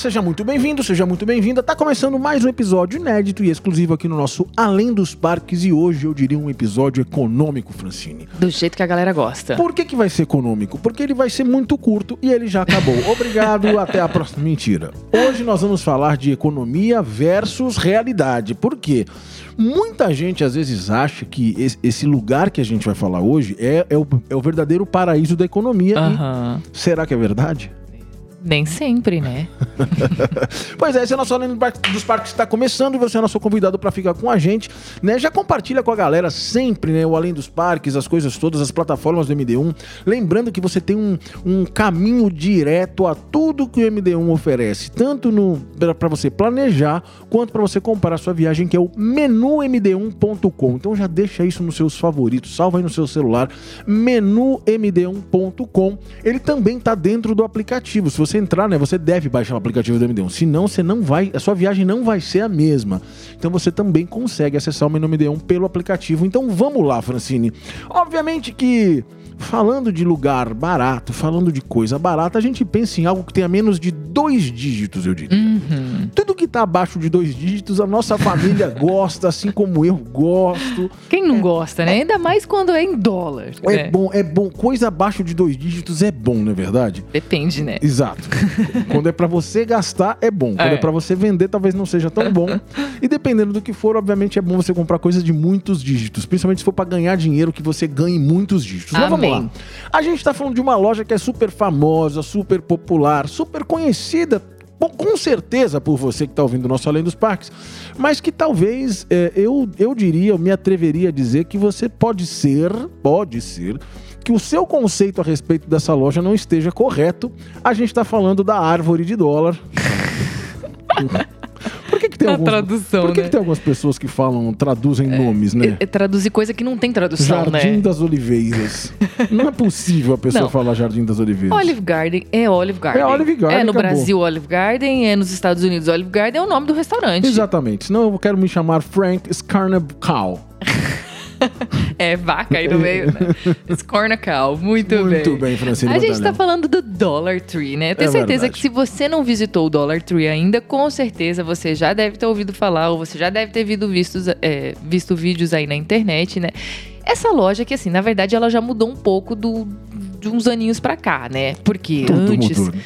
Seja muito bem-vindo, seja muito bem-vinda. Tá começando mais um episódio inédito e exclusivo aqui no nosso Além dos Parques e hoje eu diria um episódio econômico, Francine. Do jeito que a galera gosta. Por que, que vai ser econômico? Porque ele vai ser muito curto e ele já acabou. Obrigado, até a próxima. Mentira. Hoje nós vamos falar de economia versus realidade. Por quê? Muita gente às vezes acha que esse lugar que a gente vai falar hoje é, é, o, é o verdadeiro paraíso da economia. E será que é verdade? Nem sempre, né? pois é, esse é o nosso Além dos Parques que está começando e você é nosso convidado para ficar com a gente, né? Já compartilha com a galera sempre, né? O Além dos Parques, as coisas todas, as plataformas do MD1. Lembrando que você tem um, um caminho direto a tudo que o MD1 oferece, tanto para você planejar quanto para você comprar a sua viagem, que é o menumd1.com. Então já deixa isso nos seus favoritos, salva aí no seu celular, menumd1.com. Ele também está dentro do aplicativo. Se você você entrar, né, você deve baixar o aplicativo do MD1. Senão, você não vai, a sua viagem não vai ser a mesma. Então você também consegue acessar o menu MD1 pelo aplicativo. Então vamos lá, Francine. Obviamente que falando de lugar barato, falando de coisa barata, a gente pensa em algo que tenha menos de dois dígitos, eu diria. Uhum. Tudo que tá abaixo de dois dígitos, a nossa família gosta, assim como eu gosto. Quem não é, gosta, né? Ainda mais quando é em dólar. É né? bom, é bom. Coisa abaixo de dois dígitos é bom, não é verdade? Depende, né? Exato. quando é para você gastar, é bom. Quando é, é para você vender, talvez não seja tão bom. e dependendo do que for, obviamente é bom você comprar coisas de muitos dígitos. Principalmente se for para ganhar dinheiro, que você ganhe muitos dígitos. Mas vamos lá. A gente tá falando de uma loja que é super famosa, super popular, super conhecida Bom, com certeza por você que está ouvindo o nosso Além dos Parques, mas que talvez é, eu, eu diria, eu me atreveria a dizer que você pode ser, pode ser, que o seu conceito a respeito dessa loja não esteja correto. A gente está falando da árvore de dólar. Por que, que tem alguns, tradução, Por que, né? que tem algumas pessoas que falam, traduzem é, nomes, né? É, é traduzir coisa que não tem tradução, Jardim né? das Oliveiras. não é possível a pessoa Não. falar Jardim das Oliveiras. Olive Garden é Olive Garden. É Olive Garden, É no acabou. Brasil Olive Garden, é nos Estados Unidos Olive Garden, é o nome do restaurante. Exatamente. Senão eu quero me chamar Frank Scarnacow. É vaca aí no meio, né? Scornacal, muito, Muito bem. bem, Francine A gente Montanello. tá falando do Dollar Tree, né? Eu tenho É certeza verdade. que se você não visitou o Dollar Tree ainda, com certeza você já deve ter ouvido falar ou você já deve ter visto, é, visto vídeos aí na internet, né? Essa loja que, assim, na verdade, ela já mudou um pouco do, de uns aninhos pra cá, né? Porque Tudo antes... mudou, né?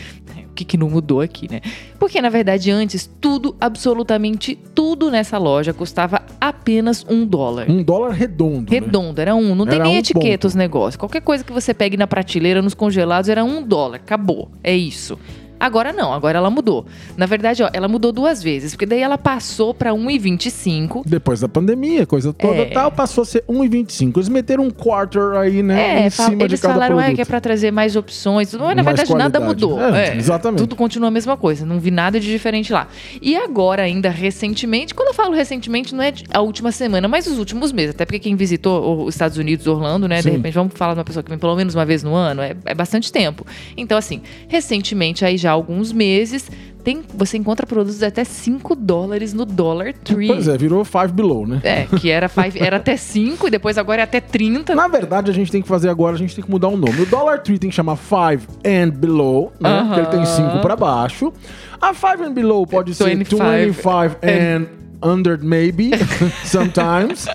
Que, que não mudou aqui, né? Porque, na verdade, antes, tudo, absolutamente tudo nessa loja custava apenas um dólar. Um dólar redondo. né? Redondo, era um. Não tem Era nem um etiqueta ponto. os negócios. Qualquer coisa que você pegue na prateleira, nos congelados, era um dólar. Acabou. É isso. Agora não, agora ela mudou. Na verdade, ó, ela mudou duas vezes, porque daí ela passou pra 1,25. Depois da pandemia, coisa toda É. tal, passou a ser 1,25. Eles meteram um quarter aí, né? É, em cima de eles cada falaram é, produto. que é pra trazer mais opções. Mas, na Mais verdade, nada qualidade. mudou. É, É, exatamente. Tudo continua a mesma coisa. Não vi nada de diferente lá. E agora, ainda recentemente, quando eu falo recentemente, não é de- a última semana, mas os últimos meses. Até porque quem visitou os Estados Unidos, Orlando, né? Sim. De repente, vamos falar de uma pessoa que vem pelo menos uma vez no ano, é, é bastante tempo. Então, assim, recentemente, aí já há alguns meses, tem, você encontra produtos até 5 dólares no Dollar Tree. Pois é, virou five below, né? É, que era, five, era até 5 e depois agora é até 30. Na verdade, a gente tem que fazer agora, a gente tem que mudar o nome. O Dollar Tree tem que chamar Five and Below, né? Aham. Porque ele tem 5 pra baixo. A Five and Below pode ser 25 25 and under maybe, sometimes.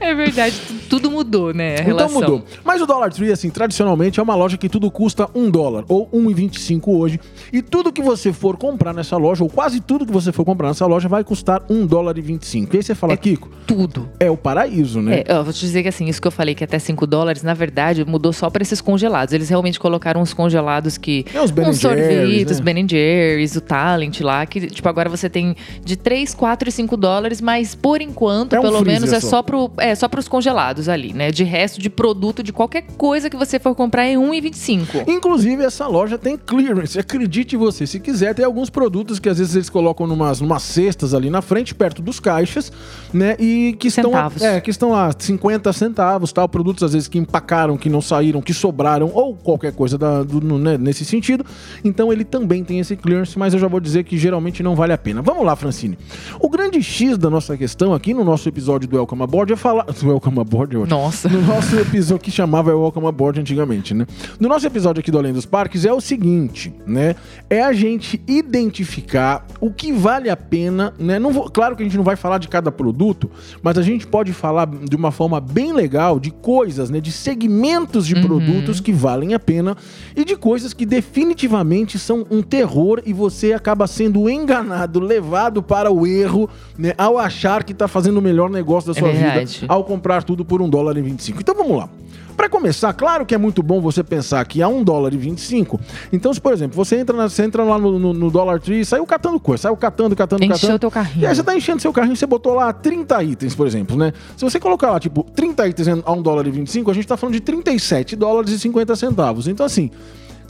É verdade, tu- tudo mudou, né? Então mudou. Mas o Dollar Tree, assim, tradicionalmente é uma loja que tudo custa um dólar ou 1,25 hoje. E tudo que você for comprar nessa loja, ou quase tudo que você for comprar nessa loja, vai custar um dólar e 25. E aí você fala, É Kiko, Tudo. é o paraíso, né? É, ó, vou te dizer que assim, isso que eu falei que até 5 dólares, na verdade, mudou só para esses congelados. Eles realmente colocaram uns congelados que. É os Ben uns sorvetes, né? Ben Jerry's, o Talent lá, que, tipo, agora você tem de 3, 4 e 5 dólares, mas por enquanto, É um pelo menos, é só. só, pro, é só pros congelados ali, né? De resto, de produto, de qualquer coisa que você for comprar é 1,25. Inclusive, essa loja tem clearance. Acredite você, se quiser, tem alguns produtos que às vezes eles colocam numas, numas cestas ali na frente, perto dos caixas, né? E que estão, Centavos. é, que estão lá 50 centavos, tal. Produtos às vezes que empacaram, que não saíram, que sobraram, ou qualquer coisa da- do- no- né, nesse sentido. Então ele também tem esse clearance, mas eu já vou dizer que geralmente não vale a pena. Vamos lá, Francine. Telefone. O grande X da nossa questão aqui no nosso episódio do Welcome Aboard é falar. Do Welcome Aboard, eu Nossa. No nosso episódio que chamava Welcome Aboard antigamente, né? No nosso episódio aqui do Além dos Parques é o seguinte, né? É a gente identificar o que vale a pena, né? Não vou, claro que a gente não vai falar de cada produto, mas a gente pode falar de uma forma bem legal de coisas, né? De segmentos de produtos que valem a pena e de coisas que definitivamente são um terror e você acaba sendo enganado, levado para o erro, né? Ao achar que tá fazendo o melhor negócio da É sua vida verdade. ao comprar tudo por um dólar e 25. Então vamos lá. Para começar, claro que é muito bom você pensar que a 1 dólar e 25. Então, se, por exemplo, você entra, na- você entra lá no, no, no Dollar Tree e saiu catando coisa, saiu catando, catando, Encheu catando. teu carrinho. E aí você tá enchendo seu carrinho, você botou lá 30 itens, por exemplo, né? Se você colocar lá, tipo, 30 itens a 1 dólar e 25, a gente tá falando de 37 dólares e 50 centavos. Então, assim,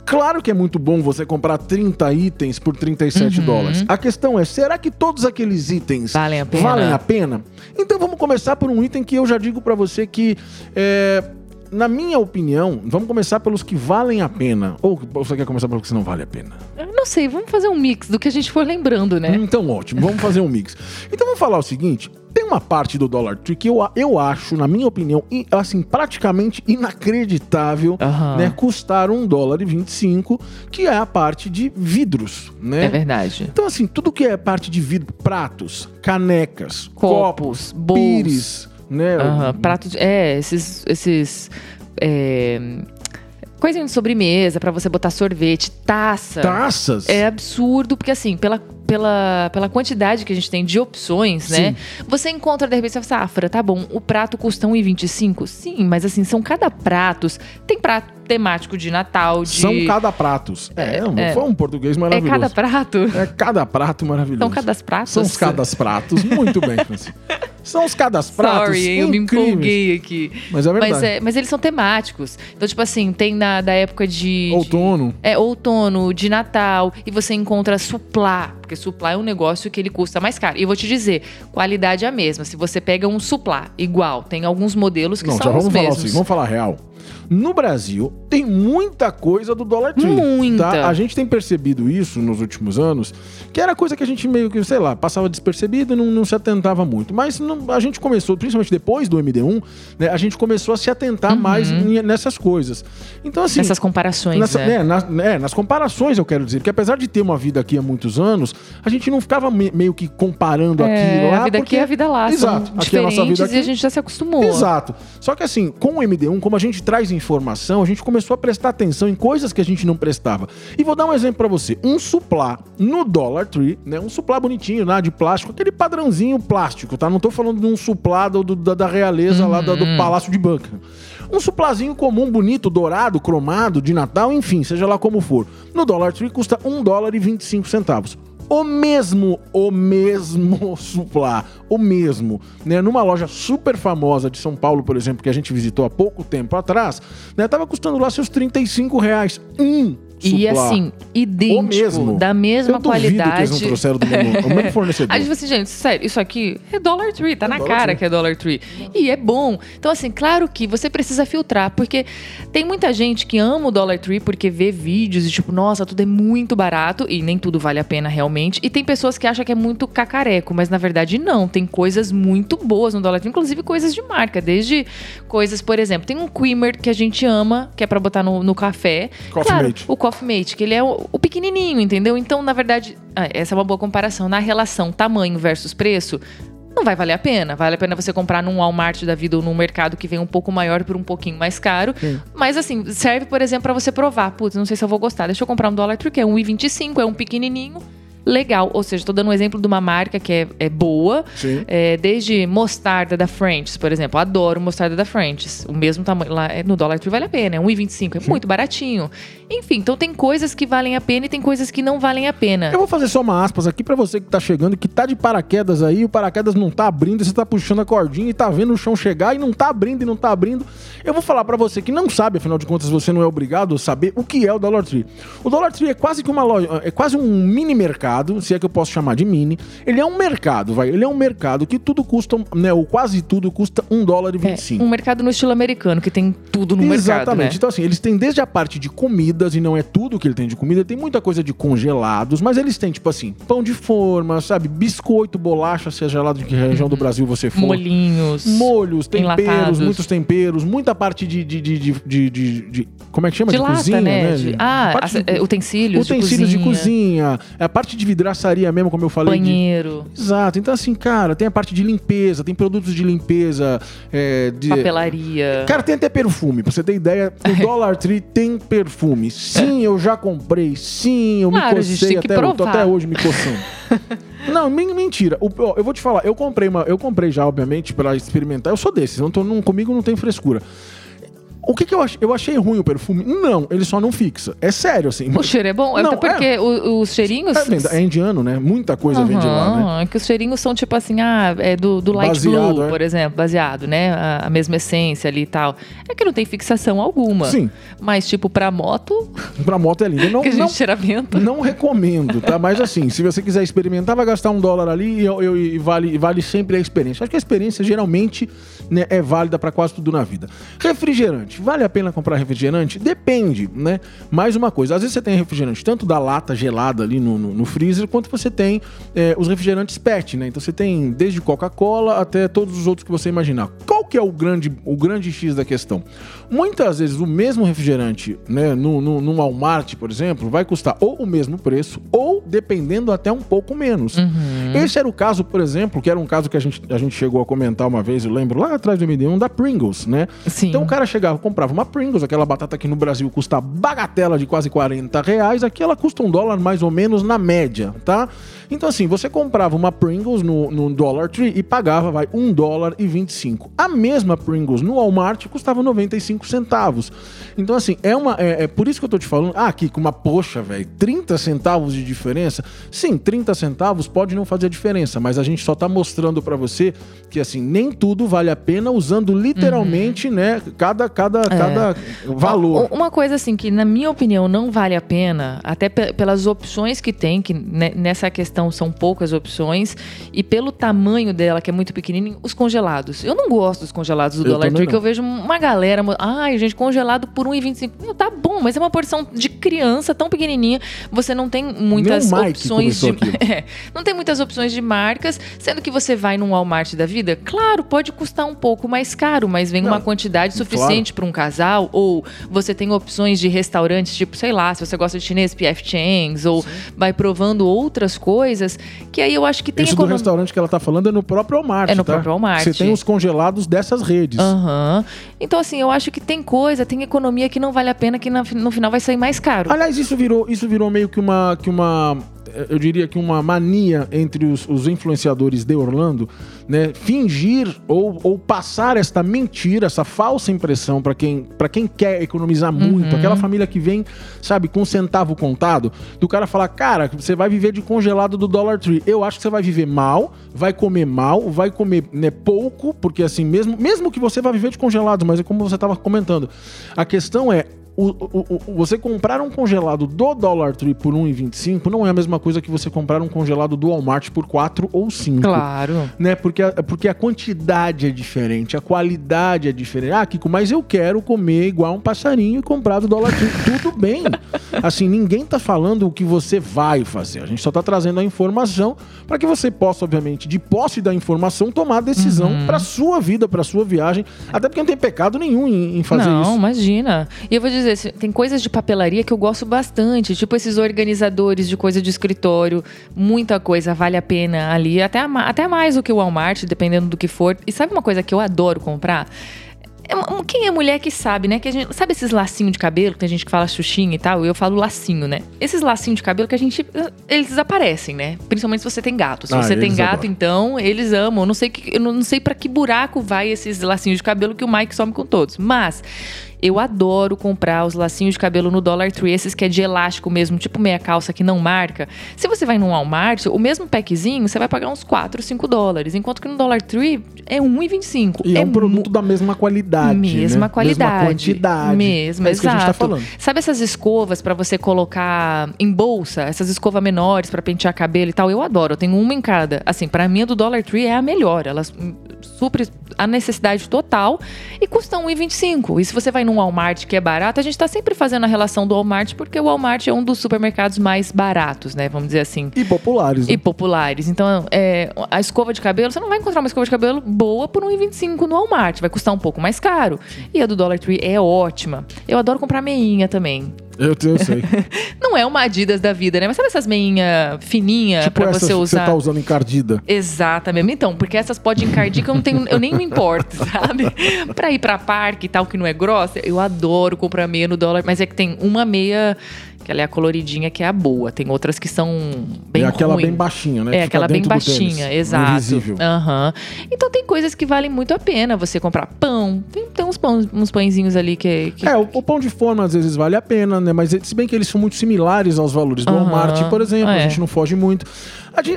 Claro que é muito bom você comprar 30 itens por 37 Uhum. dólares. A questão é, será que todos aqueles itens Valem a pena? valem a pena? Então vamos começar por um item que eu já digo pra você que é, na minha opinião, vamos começar pelos que valem a pena. Ou você quer começar pelos que não vale a pena? Eu não sei, vamos fazer um mix do que a gente for lembrando, né? Então, ótimo, vamos fazer um mix. Então, vamos falar o seguinte: tem uma parte do Dollar Tree que eu, eu acho, na minha opinião, assim, praticamente inacreditável, né? Custar um dólar e 25, que é a parte de vidros, né? É verdade. Então, assim, tudo que é parte de vidro, pratos, canecas, Copos, copos, bowls. pires, né? Prato de. É, esses. esses é, coisinha de sobremesa pra você botar sorvete, taça. Taças. É absurdo, porque assim, pela, pela, pela quantidade que a gente tem de opções, né? Você encontra, de repente, você fala, assim, ah, tá bom, o prato custa 1,25? Sim, mas assim, são cada pratos. Tem prato temático de Natal, de. São cada pratos. É, é. foi um português É maravilhoso. cada prato? É cada prato maravilhoso. São cada pratos? São os cada pratos. Muito bem, Franci. São os cada pratos. Sorry, hein, eu me empolguei aqui. Mas é verdade. Mas, é, mas eles são temáticos. Então, tipo assim, tem na, da época de. de- Outono. é, outono, de Natal, e você encontra suplá, porque suplá é um negócio que ele custa mais caro. E eu vou te dizer, qualidade é a mesma. Se você pega um suplá igual, tem alguns modelos que Não, já são os vamos falar mesmos. assim, vamos falar real. No Brasil, tem muita coisa do Dollar Tree. Muita. Tá? A gente tem percebido isso nos últimos anos, que era coisa que a gente meio que, sei lá, passava despercebido e não, não se atentava muito. Mas não- a gente começou, principalmente depois do MD1, né, a gente começou a se atentar mais em- nessas coisas. Então, assim. Nessas comparações, Nessa- né? né, nas, né, nas comparações, eu quero dizer, porque apesar de ter uma vida aqui há muitos anos, a gente não ficava me- meio que comparando aquilo lá. a vida porque... aqui é a vida lá. Exato. São Aqui é a nossa diferentes vida aqui. e a gente já se acostumou. Exato. Só que assim, com o MD1, como a gente traz informação, a gente começou a prestar atenção em coisas que a gente não prestava. E vou dar um exemplo pra você. Um suplá no Dollar Tree, né? Um suplá bonitinho lá de plástico, aquele padrãozinho plástico, tá? Não tô falando de um suplá do, do- da, da realeza lá da- do Palácio de Banca. Um suplazinho comum, bonito, dourado, cromado, de Natal, enfim, seja lá como for. No Dollar Tree custa 1 dólar e 25 centavos. O mesmo, o mesmo suplá, o mesmo, né? Numa loja super famosa de São Paulo, por exemplo, que a gente visitou há pouco tempo atrás, né? Tava custando lá seus 35 reais. Um E assim, idêntico, mesmo. da mesma Eu duvido que eles qualidade. não trouxeram do mesmo, o mesmo fornecedor. Aí, tipo assim, gente, sério, isso aqui é Dollar Tree, tá É na Dollar cara Tree. que é Dollar Tree. E é bom. Então, assim, claro que você precisa filtrar, porque tem muita gente que ama o Dollar Tree porque vê vídeos e, tipo, nossa, tudo é muito barato e nem tudo vale a pena realmente. E tem pessoas que acham que é muito cacareco, mas na verdade não. Tem coisas muito boas no Dollar Tree, inclusive coisas de marca, desde coisas, por exemplo, tem um creamer que a gente ama, que é pra botar no, no café. Coffee claro, Mate. o Coffee Mate, que ele é o, o pequenininho, entendeu? Então, na verdade, ah, essa é uma boa comparação. Na relação tamanho versus preço, não vai valer a pena. Vale a pena você comprar num Walmart da vida ou num mercado que vem um pouco maior por um pouquinho mais caro. Mas assim, serve, por exemplo, pra você provar. Putz, não sei se eu vou gostar. Deixa eu comprar um Dollar Tree, que é um 1,25, é um pequenininho. Legal, ou seja, tô dando um exemplo de uma marca que é, é boa, Sim. é, desde mostarda da French, por exemplo. Adoro mostarda da French. O mesmo tamanho lá é, no Dollar Tree vale a pena, é 1,25, é muito baratinho. Enfim, então tem coisas que valem a pena e tem coisas que não valem a pena. Eu vou fazer só uma aspas aqui pra você que tá chegando, que tá de paraquedas aí, o paraquedas não tá abrindo, você tá puxando a cordinha e tá vendo o chão chegar e não tá abrindo e não tá abrindo. Eu vou falar pra você que não sabe, afinal de contas você não é obrigado a saber o que é o Dollar Tree. O Dollar Tree é quase que uma loja, é quase um mini mercado, se é que eu posso chamar de mini. Ele é um mercado, vai, ele é um mercado que tudo custa, né, ou quase tudo custa um dólar e É, 25. um mercado no estilo americano, que tem tudo no Exatamente. mercado, né? Então, assim, eles têm desde a parte de comida, comidas, e não é tudo que ele tem de comida, tem muita coisa de congelados, mas eles têm, tipo assim, pão de forma, sabe? Biscoito, bolacha, seja lá de que região do Brasil você for. Molinhos. Molhos, temperos, enlatados. muitos temperos, muita parte de. de, de, de, de- de- como é que chama? De De, lata, cozinha, né? né? De- ah, de- é, utensílios, utensílios de de cozinha. É a parte de vidraçaria mesmo, como eu falei. de- banheiro, Exato. Então, assim, cara, tem a parte de limpeza, tem produtos de limpeza, é, de. papelaria. Cara, tem até perfume, pra você ter ideia. O Dollar Tree tem perfume. Sim, eu já comprei. Sim, eu Claro, me cocei até, eu até hoje me coçando. Não, men- mentira. Eu vou te falar, eu comprei uma, eu comprei já, obviamente, pra experimentar. Eu sou desses, não tô, não, comigo não tem frescura. O que, que eu achei? Eu achei ruim o perfume? Não, ele só não fixa. É sério, assim. O cheiro é bom? Não, Até porque o- os cheirinhos. É, é indiano, né? Muita coisa vem de lá, né? É que os cheirinhos são tipo assim, ah, é do, do light Baseado, blue, é. por exemplo, baseado, né? A, a mesma essência ali e tal. É que não tem fixação alguma. Sim. Mas, tipo, pra moto, Pra moto é lindo. Não, que a gente não, cheira vento. Não recomendo, tá? Mas assim, se você quiser experimentar, vai gastar um dólar ali e, eu- eu- e vale, vale sempre a experiência. Acho que a experiência geralmente né, é válida para quase tudo na vida. Refrigerante, vale a pena comprar refrigerante? Depende, né? Mais uma coisa, às vezes você tem refrigerante tanto da lata gelada ali no, no, no freezer, quanto você tem é, os refrigerantes PET, né? Então você tem desde Coca-Cola até todos os outros que você imaginar. Qual que é o grande, o grande X da questão? Muitas vezes o mesmo refrigerante, né, no, no, no Walmart, por exemplo, vai custar ou o mesmo preço, ou dependendo até um pouco menos. Esse era o caso, por exemplo, que era um caso que a gente, a gente chegou a comentar uma vez, eu lembro, lá atrás do MD1, da Pringles, né? Sim. Então o cara chegava, comprava uma Pringles, aquela batata aqui no Brasil custa bagatela de quase 40 reais, aqui ela custa um dólar mais ou menos na média, tá? Então assim, você comprava uma Pringles no, no Dollar Tree e pagava, vai, um dólar e 25. A mesma Pringles no Walmart custava 95 centavos. Então assim, é uma é, é por isso que eu tô te falando, ah, aqui com uma poxa, velho, 30 centavos de diferença. Sim, 30 centavos pode não fazer diferença, mas a gente só tá mostrando pra você que assim, nem tudo vale a pena usando literalmente, né, cada cada cada valor. Uma coisa assim que, na minha opinião, não vale a pena, até pe- pelas opções que tem, que ne- nessa questão são poucas opções, e pelo tamanho dela, que é muito pequenininho, os congelados. Eu não gosto dos congelados do Eu Dollar Tree, que eu vejo uma galera, ai, gente, congelado por 1,25. Meu, tá bom, mas é uma porção de criança tão pequenininha, você não tem muitas Mike opções de... É, não tem muitas opções de marcas, sendo que você vai num Walmart da vida, claro, pode custar um pouco mais caro, mas vem Não, uma quantidade claro. suficiente para um casal, ou você tem opções de restaurantes, tipo, sei lá, se você gosta de chinês, PF Chang's, ou vai provando outras coisas, que aí eu acho que tem Isso do econom- restaurante que ela tá falando é no próprio Walmart, É no tá? próprio Walmart. Você tem os congelados dessas redes. Aham. Então, assim, eu acho que tem coisa, tem economia que não vale a pena, que no final vai sair mais caro. Aliás, isso virou, isso virou meio que uma, que uma, eu diria que uma mania entre os, os influenciadores de Orlando, né? Fingir ou, ou passar esta mentira, essa falsa impressão para quem, pra quem quer economizar muito, Uhum. aquela família que vem, sabe, com um centavo contado, do cara falar, cara, você vai viver de congelado do Dollar Tree. Eu acho que você vai viver mal, vai comer mal, vai comer né, pouco, porque assim, mesmo, mesmo que você vá viver de congelado, mas é como você estava comentando, a questão é o, o- o- você comprar um congelado do Dollar Tree por 1,25 não é a mesma coisa que você comprar um congelado do Walmart por 4 ou 5. Claro. Né? Porque, a, porque a quantidade é diferente, a qualidade é diferente. Ah, Kiko, mas eu quero comer igual um passarinho e comprar do Dollar Tree. Tudo bem. Assim, ninguém tá falando o que você vai fazer. A gente só tá trazendo a informação para que você possa, obviamente, de posse da informação, tomar a decisão Uhum. pra sua vida, pra sua viagem. Até porque não tem pecado nenhum em, em fazer não, isso. imagina. E eu vou dizer, tem coisas de papelaria que eu gosto bastante, tipo esses organizadores de coisa de escritório, muita coisa vale a pena ali, até, até mais do que o Walmart, dependendo do que for. E sabe uma coisa que eu adoro comprar? É Quem é mulher que sabe, né? Que a gente, sabe esses lacinhos de cabelo, que tem gente que fala xuxinha e tal? Eu falo lacinho, né? Esses lacinhos de cabelo que a gente. Eles desaparecem, né? Principalmente se você tem gato. Se Ah, você tem gato, adoram. então, eles amam. Eu não sei, que, eu não não sei para que buraco vai esses lacinhos de cabelo que o Mike some com todos. Mas. Eu adoro comprar os lacinhos de cabelo no Dollar Tree, esses que é de elástico mesmo, tipo meia calça que não marca. Se você vai num Walmart, o mesmo packzinho, você vai pagar uns 4, 5 dólares. Enquanto que no Dollar Tree é 1,25. E é, um mu- produto da mesma qualidade. Mesma né? qualidade. Mesma quantidade. Mesmo, é isso que a gente tá exato. falando. Sabe essas escovas pra você colocar em bolsa? Essas escovas menores pra pentear cabelo e tal? Eu adoro. Eu tenho uma em cada. Assim, pra mim a do Dollar Tree é a melhor. Ela hum, supre a necessidade total e custa 1,25. E se você vai num um Walmart que é barato, a gente tá sempre fazendo a relação do Walmart, porque o Walmart é um dos supermercados mais baratos, né? Vamos dizer assim. E populares. Né? E populares. Então, é, a escova de cabelo, você não vai encontrar uma escova de cabelo boa por 1,25 no Walmart. Vai custar um pouco mais caro. E a do Dollar Tree é ótima. Eu adoro comprar meinha também. Eu, eu sei. não é uma Adidas da vida, né? Mas sabe essas meinhas fininhas tipo pra você usar? Que você tá usando encardida. Exatamente. Então, porque essas podem encardir que eu, não tenho, eu nem me importo, sabe? pra ir pra parque e tal, que não é grossa, eu adoro comprar meia no dólar. Mas é que tem uma meia que ela é a coloridinha que é a boa. Tem outras que são bem É aquela ruim. bem baixinha, né? É aquela bem baixinha, exato. Invisível. Uhum. Então tem coisas que valem muito a pena você comprar pão. Tem, tem uns, pão, uns pãezinhos ali que, que... É, o, o, pão de forma às vezes vale a pena, né? Mas se bem que eles são muito similares aos valores do uhum. Walmart, por exemplo, é. a gente não foge muito.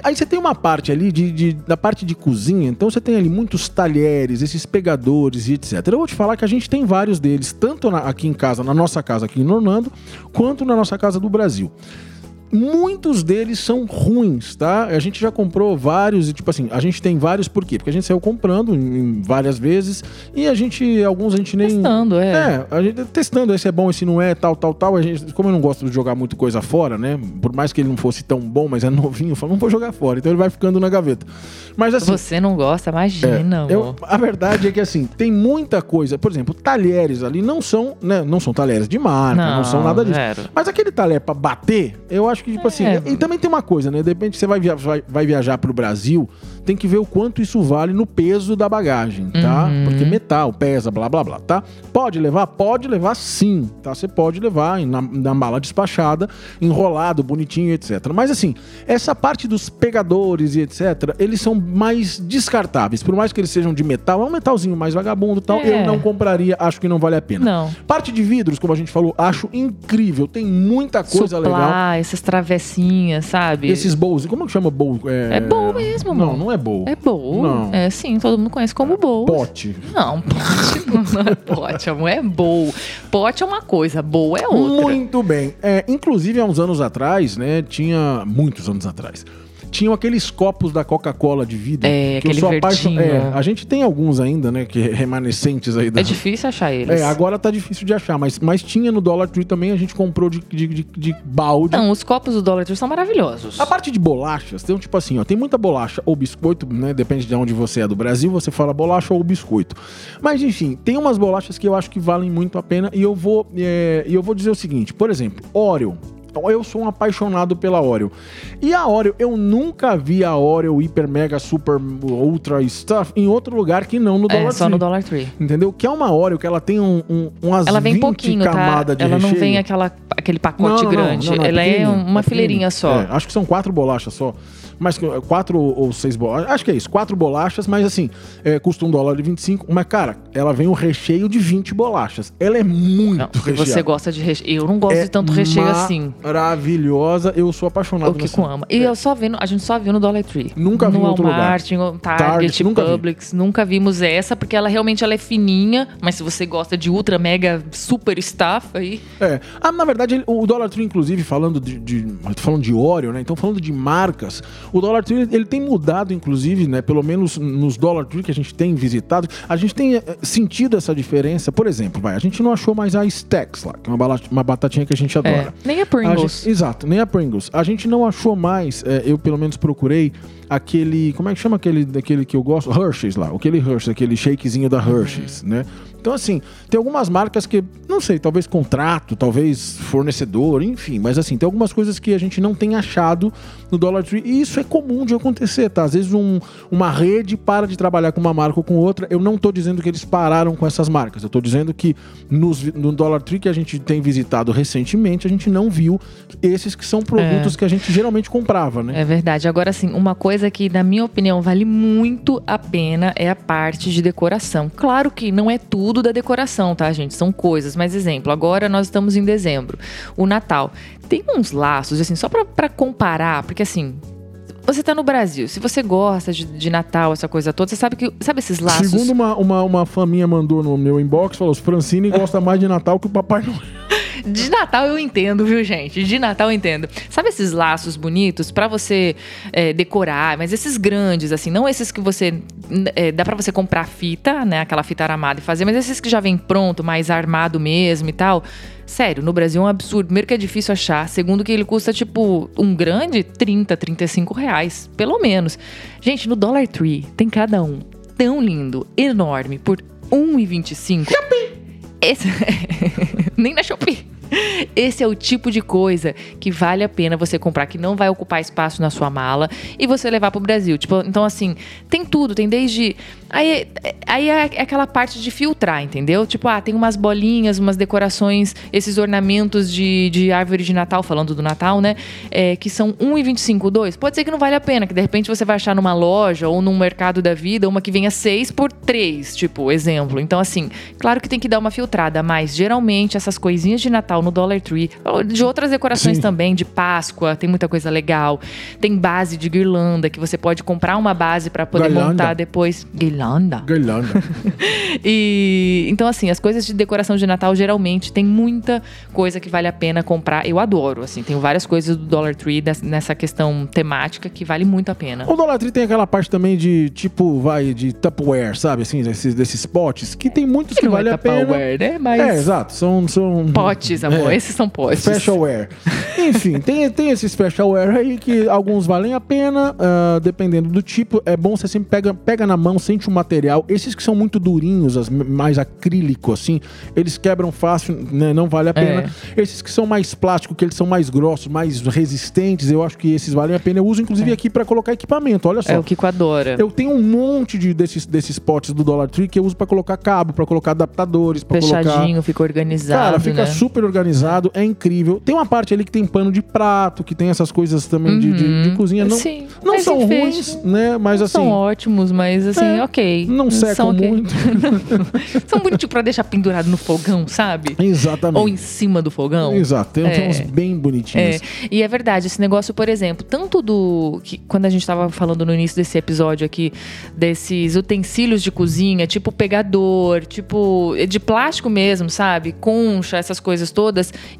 Aí você tem uma parte ali de, de, da parte de cozinha, então você tem ali muitos talheres, esses pegadores e etc. Eu vou te falar que a gente tem vários deles, tanto na, aqui em casa, na nossa casa aqui em Orlando, quanto na nossa casa do Brasil. Muitos deles são ruins, tá? A gente já comprou vários e, tipo assim, a gente tem vários por quê? Porque a gente saiu comprando em, várias vezes e a gente, alguns a gente nem. Testando, é. É, a gente testando, esse é bom, esse não é, tal, tal, tal. A gente, como eu não gosto de jogar muito coisa fora, né? Por mais que ele não fosse tão bom, mas é novinho, eu falo, não vou jogar fora. Então ele vai ficando na gaveta. Mas assim. Você não gosta, imagina, é, eu, A verdade é que, assim, tem muita coisa. Por exemplo, talheres ali não são, né? Não são talheres de marca, não, não são nada disso. Zero. Mas aquele talher pra bater, eu acho que, tipo assim, é. E, também tem uma coisa, né? De repente você vai, via vai, vai viajar pro Brasil tem que ver o quanto isso vale no peso da bagagem, tá? Uhum. Porque metal pesa, blá blá blá, tá? Pode levar? Pode levar sim, tá? Você pode levar na, na mala despachada, enrolado, bonitinho, etc. Mas assim, essa parte dos pegadores e etc., eles são mais descartáveis. Por mais que eles sejam de metal, é um metalzinho mais vagabundo e tal. É. Eu não compraria, acho que não vale a pena. Não. Parte de vidros, como a gente falou, acho incrível. Tem muita coisa Suplar, legal. essas travessinhas, sabe? Esses bowls. Como que chama bowl? É, é bowl mesmo, Não, não é bowl. É bowl. Não. É sim, todo mundo conhece como bowl. Pote. Não, pote não é pote, amor, é bowl. Pote é uma coisa, bowl é outra. Muito bem. É, inclusive, há uns anos atrás, né, tinha... Muitos anos atrás tinham aqueles copos da Coca-Cola de vidro. É, que aquele eu É, a gente tem alguns ainda, né? Que remanescentes aí. Da... É difícil achar eles. É, agora tá difícil de achar, mas, mas tinha no Dollar Tree também, a gente comprou de, de, de, de balde. Não, os copos do Dollar Tree são maravilhosos. A parte de bolachas, tem um tipo assim, ó, tem muita bolacha ou biscoito, né? Depende de onde você é do Brasil, você fala bolacha ou biscoito. Mas enfim, tem umas bolachas que eu acho que valem muito a pena e eu vou, é, eu vou dizer o seguinte, por exemplo, Oreo. Então eu sou um apaixonado pela Oreo. E a Oreo, eu nunca vi a Oreo Hiper Mega Super Ultra Stuff em outro lugar que não no é, Dollar Tree. só no Dollar Tree. Entendeu? Que é uma Oreo que ela tem um, um, umas ela vem 20 pouquinho, tá? de Ela recheio. não vem aquela, aquele pacote não, grande. Não, não, ela é uma fileirinha só. É, acho que são quatro bolachas só mas quatro ou seis bolachas, acho que é isso, quatro bolachas, mas assim, é, custa um dólar e 25. Mas, cara, ela vem um recheio de 20 bolachas. Ela é muito não, recheada. Você gosta de recheio. Eu não gosto é de tanto recheio assim. Maravilhosa, eu sou apaixonado. O que ama. E é. eu só vi, a gente só viu no Dollar Tree. Nunca vi no outro Walmart, lugar. No Target, Target nunca Publix. Vi. Nunca vimos essa, porque ela realmente ela é fininha, mas se você gosta de ultra, mega, super stuff aí. É. Ah, na verdade, o Dollar Tree, inclusive, falando de, de, falando de Oreo, né? Então, falando de marcas, o Dollar Tree ele tem mudado, inclusive, né? Pelo menos nos Dollar Tree que a gente tem visitado, a gente tem eh, sentido essa diferença. Por exemplo, vai, a gente não achou mais a Stacks lá, que é uma, uma batatinha que a gente adora. É, nem a Pringles. A exato, nem a Pringles. A gente não achou mais, é, eu pelo menos procurei aquele. Como é que chama aquele daquele que eu gosto? Hershey's lá. Aquele Hershey's, aquele shakezinho da Hershey's, uhum. né? Então, assim, tem algumas marcas que, não sei, talvez contrato, talvez fornecedor, enfim, mas assim, tem algumas coisas que a gente não tem achado no Dollar Tree. E isso é comum de acontecer, tá? Às vezes um, uma rede para de trabalhar com uma marca ou com outra. Eu não estou dizendo que eles pararam com essas marcas. Eu estou dizendo que nos, no Dollar Tree que a gente tem visitado recentemente, a gente não viu esses que são produtos é. que a gente geralmente comprava, né? É verdade. Agora, assim, uma coisa que, na minha opinião, vale muito a pena é a parte de decoração. Claro que não é tudo tudo da decoração, tá, gente? São coisas. Mas, exemplo, agora nós estamos em dezembro. O Natal. Tem uns laços, assim, só para comparar, porque assim, você tá no Brasil, se você gosta de, de, Natal, essa coisa toda, você sabe que. Sabe esses laços? Segundo uma, uma, uma faminha mandou no meu inbox, falou: Francine gosta mais de Natal que o Papai Noel. De Natal eu entendo, viu, gente? De Natal eu entendo. Sabe esses laços bonitos para você é, decorar, mas esses grandes, assim, não esses que você. É, dá para você comprar fita, né? Aquela fita aramada e fazer, mas esses que já vem pronto, mais armado mesmo e tal. Sério, no Brasil é um absurdo. Primeiro que é difícil achar. Segundo que ele custa, tipo, um grande 30, 35 reais. Pelo menos. Gente, no Dollar Tree tem cada um tão lindo, enorme, por 1,25. Esse... Nem na Shopee. Esse é o tipo de coisa que vale a pena você comprar, que não vai ocupar espaço na sua mala e você levar pro Brasil. Tipo, então assim, tem tudo, tem desde. Aí, aí é aquela parte de filtrar, entendeu? Tipo, ah, tem umas bolinhas, umas decorações, esses ornamentos de, de árvore de Natal, falando do Natal, né? É, que são 1,25, 2. Pode ser que não vale a pena, que de repente você vai achar numa loja ou num mercado da vida uma que venha 6 por 3, tipo, exemplo. Então, assim, claro que tem que dar uma filtrada, mas geralmente essas coisinhas de Natal no Dollar Tree, de outras decorações Sim. também, de Páscoa, tem muita coisa legal. Tem base de guirlanda, que você pode comprar uma base para poder montar depois. Guirlanda? Guirlanda. e então, assim, as coisas de decoração de Natal geralmente tem muita coisa que vale a pena comprar. Eu adoro, assim, tem várias coisas do Dollar Tree nessa questão temática que vale muito a pena. O Dollar Tree tem aquela parte também de tipo, vai, de Tupperware, sabe? Assim, desses, desses potes, que tem muitos que, que vale é a pena. Né? Mas... É, exato. São, são... Potes, amor. É. Esses são potes. Specialware. Enfim, tem, tem esse specialware aí que alguns valem a pena, uh, dependendo do tipo. É bom você sempre pega, pega na mão, sente o material. Esses que são muito durinhos, as, mais acrílico, assim, eles quebram fácil, né? Não vale a pena. É. Esses que são mais plástico, que eles são mais grossos, mais resistentes, eu acho que esses valem a pena. Eu uso, inclusive, é. aqui para colocar equipamento. Olha só. É o Kiko adora. Eu tenho um monte de, desses, desses potes do Dollar Tree que eu uso para colocar cabo, para colocar adaptadores, para colocar. Fechadinho, fica organizado. Cara, fica né? super organizado, é incrível. Tem uma parte ali que tem pano de prato, que tem essas coisas também uhum. de, de, de, uhum. cozinha. Não, Sim, não são ruins, né? Mas assim. São ótimos, mas assim, é, ok. Não secam são okay. muito. são bonitinhos pra deixar pendurado no fogão, sabe? Exatamente. Ou em cima do fogão. Exato. Tem, é. uns bem bonitinhos. É. E é verdade, esse negócio, por exemplo, tanto do. Que, quando a gente tava falando no início desse episódio aqui, desses utensílios de cozinha, tipo pegador, tipo. de plástico mesmo, sabe? Concha, essas coisas todas.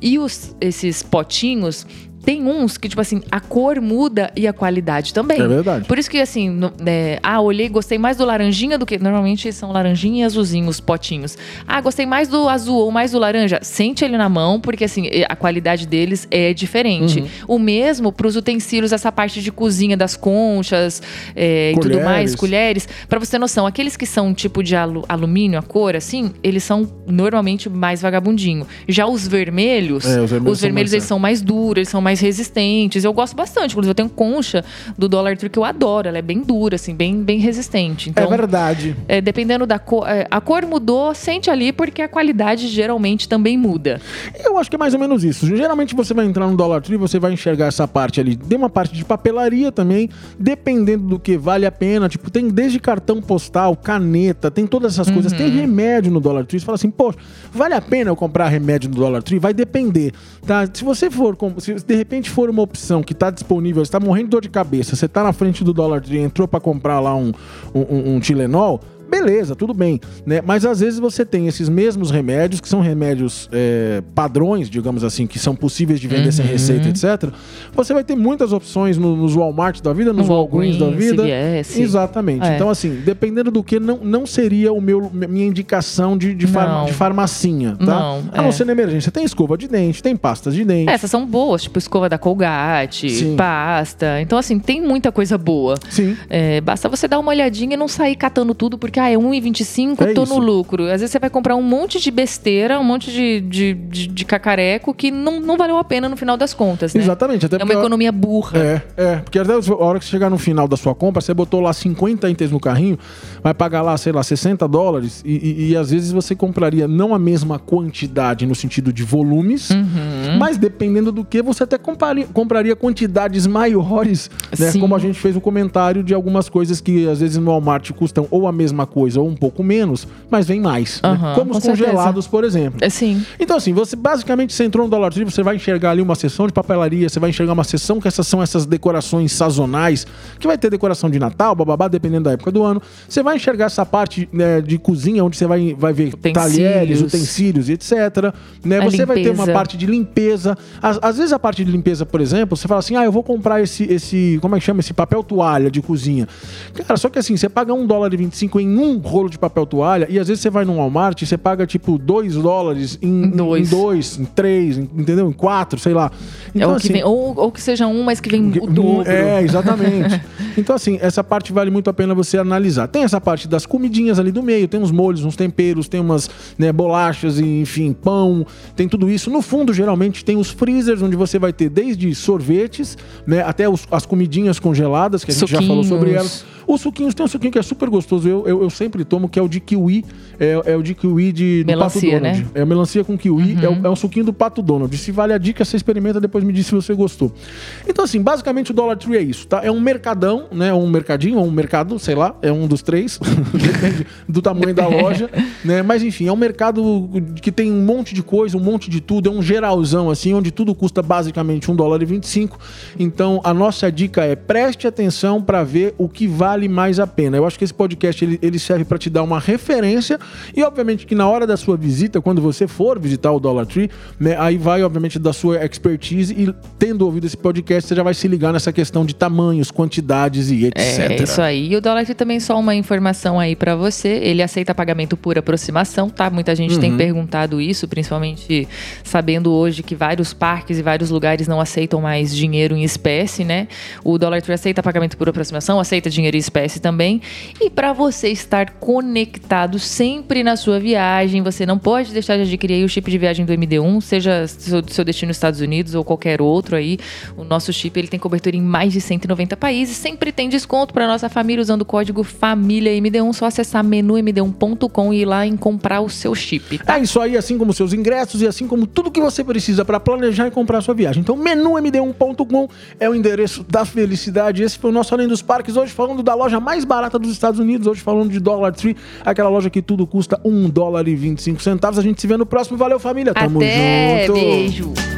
E os, esses potinhos tem uns que, tipo assim, a cor muda e a qualidade também. É verdade. Por isso que, assim, no, é, ah, olhei, gostei mais do laranjinha do que. Normalmente são laranjinha e azulzinho os potinhos. Ah, gostei mais do azul ou mais do laranja. Sente ele na mão, porque, assim, a qualidade deles é diferente. Uhum. O mesmo para os utensílios, essa parte de cozinha das conchas é, e tudo mais, colheres. Para você ter noção, aqueles que são tipo de alu alumínio, a cor, assim, eles são normalmente mais vagabundinho. Já os vermelhos, é, os vermelhos, os vermelhos eles são mais duros, eles são mais mais resistentes. Eu gosto bastante. Inclusive, eu tenho concha do Dollar Tree que eu adoro. Ela é bem dura, assim, bem, bem resistente. Então, é verdade. É, dependendo da cor. É, a cor mudou, sente ali, porque a qualidade geralmente também muda. Eu acho que é mais ou menos isso. Geralmente você vai entrar no Dollar Tree, você vai enxergar essa parte ali. Tem uma parte de papelaria também, dependendo do que vale a pena. Tipo, tem desde cartão postal, caneta, tem todas essas uhum. coisas. Tem uhum. remédio no Dollar Tree. Você fala assim, poxa, vale a pena eu comprar remédio no Dollar Tree? Vai depender, tá? Se você for, se de repente for uma opção que está disponível, está morrendo de dor de cabeça, você está na frente do Tree, entrou para comprar lá um, um, um Tilenol, beleza, tudo bem, né? Mas às vezes você tem esses mesmos remédios, que são remédios é, padrões, digamos assim, que são possíveis de vender uhum. sem receita, etc. Você vai ter muitas opções no, nos Walmart da vida, nos Walgreens da vida. CVS. Exatamente. É. Então, assim, dependendo do que, não, não seria o meu, minha indicação de, de, farma, de farmacinha, tá? Não, a não é. ser na emergência. Tem escova de dente, tem pastas de dente. Essas são boas, tipo escova da Colgate, Sim. pasta. Então, assim, tem muita coisa boa. Sim. É, basta você dar uma olhadinha e não sair catando tudo, porque que ah, é 1,25, é tô isso. no lucro. Às vezes você vai comprar um monte de besteira, um monte de, de, de, de cacareco que não, não valeu a pena no final das contas, né? Exatamente. Até é uma economia burra. É, é. Porque até a hora que você chegar no final da sua compra, você botou lá 50 itens no carrinho, vai pagar lá, sei lá, 60 dólares e, e, e às vezes você compraria não a mesma quantidade no sentido de volumes, uhum. mas dependendo do que, você até compraria, compraria quantidades maiores, né? Como a gente fez um comentário de algumas coisas que às vezes no Walmart custam ou a mesma coisa ou um pouco menos, mas vem mais. Uhum, né? Como os congelados, certeza. por exemplo. É sim. Então, assim, você basicamente você entrou no Dollar Tree, você vai enxergar ali uma seção de papelaria, você vai enxergar uma seção que essas são essas decorações sazonais, que vai ter decoração de Natal, bababá, dependendo da época do ano. Você vai enxergar essa parte né, de cozinha, onde você vai, vai ver utensílios. talheres, utensílios, etc. Né? Você limpeza. vai ter uma parte de limpeza. Às, às, vezes a parte de limpeza, por exemplo, você fala assim, ah, eu vou comprar esse, esse como é que chama? Esse papel toalha de cozinha. Cara, só que assim, você paga um dólar e 25 em um rolo de papel toalha e às vezes você vai num Walmart e você paga tipo dois dólares em dois, em, dois, em três, entendeu? Em quatro, sei lá. Então, é assim, que vem, ou, ou, que seja um, mas que vem o dobro. É, exatamente. então assim, essa parte vale muito a pena você analisar. Tem essa parte das comidinhas ali do meio, tem uns molhos, uns temperos, tem umas né, bolachas, enfim, pão, tem tudo isso. No fundo, geralmente, tem os freezers, onde você vai ter desde sorvetes, né, até os, as comidinhas congeladas, que a gente Suquinhos. já falou sobre elas os suquinhos, tem um suquinho que é super gostoso, eu, eu, eu sempre tomo, que é o de kiwi. É, é o de kiwi de, melancia, Pato Donald. Né? É melancia com kiwi, uhum. é, o, é um suquinho do Pato Donald. Se vale a dica, você experimenta, depois me diz se você gostou. Então, assim, basicamente o Dollar Tree é isso, tá? É um mercadão, né? Um mercadinho, um mercado, sei lá, é um dos três, depende do tamanho da loja, né? Mas enfim, é um mercado que tem um monte de coisa, um monte de tudo, é um geralzão, assim, onde tudo custa basicamente um dólar e 25. Então, a nossa dica é preste atenção para ver o que vale vale mais a pena. Eu acho que esse podcast ele, ele serve para te dar uma referência e, obviamente, que na hora da sua visita, quando você for visitar o Dollar Tree, né, aí vai, obviamente, da sua expertise e, tendo ouvido esse podcast, você já vai se ligar nessa questão de tamanhos, quantidades e etc. É isso aí. E o Dollar Tree também só uma informação aí para você. Ele aceita pagamento por aproximação, tá? Muita gente uhum. tem perguntado isso, principalmente sabendo hoje que vários parques e vários lugares não aceitam mais dinheiro em espécie, né? O Dollar Tree aceita pagamento por aproximação, aceita dinheiro em espécie também. E para você estar conectado sempre na sua viagem, você não pode deixar de adquirir o chip de viagem do MD1, seja seu, seu destino nos Estados Unidos ou qualquer outro aí. O nosso chip ele tem cobertura em mais de 190 países, sempre tem desconto para nossa família usando o código família MD1, só acessar menumd1.com e ir lá em comprar o seu chip. Tá? É isso aí, assim como seus ingressos e assim como tudo que você precisa para planejar e comprar a sua viagem. Então, menumd1.com é o endereço da felicidade. Esse foi o nosso Além dos Parques hoje falando da loja mais barata dos Estados Unidos, hoje falando de Dollar Tree, aquela loja que tudo custa 1 dólar e 25 centavos. A gente se vê no próximo. Valeu, família. Tamo Até, junto. Beijo.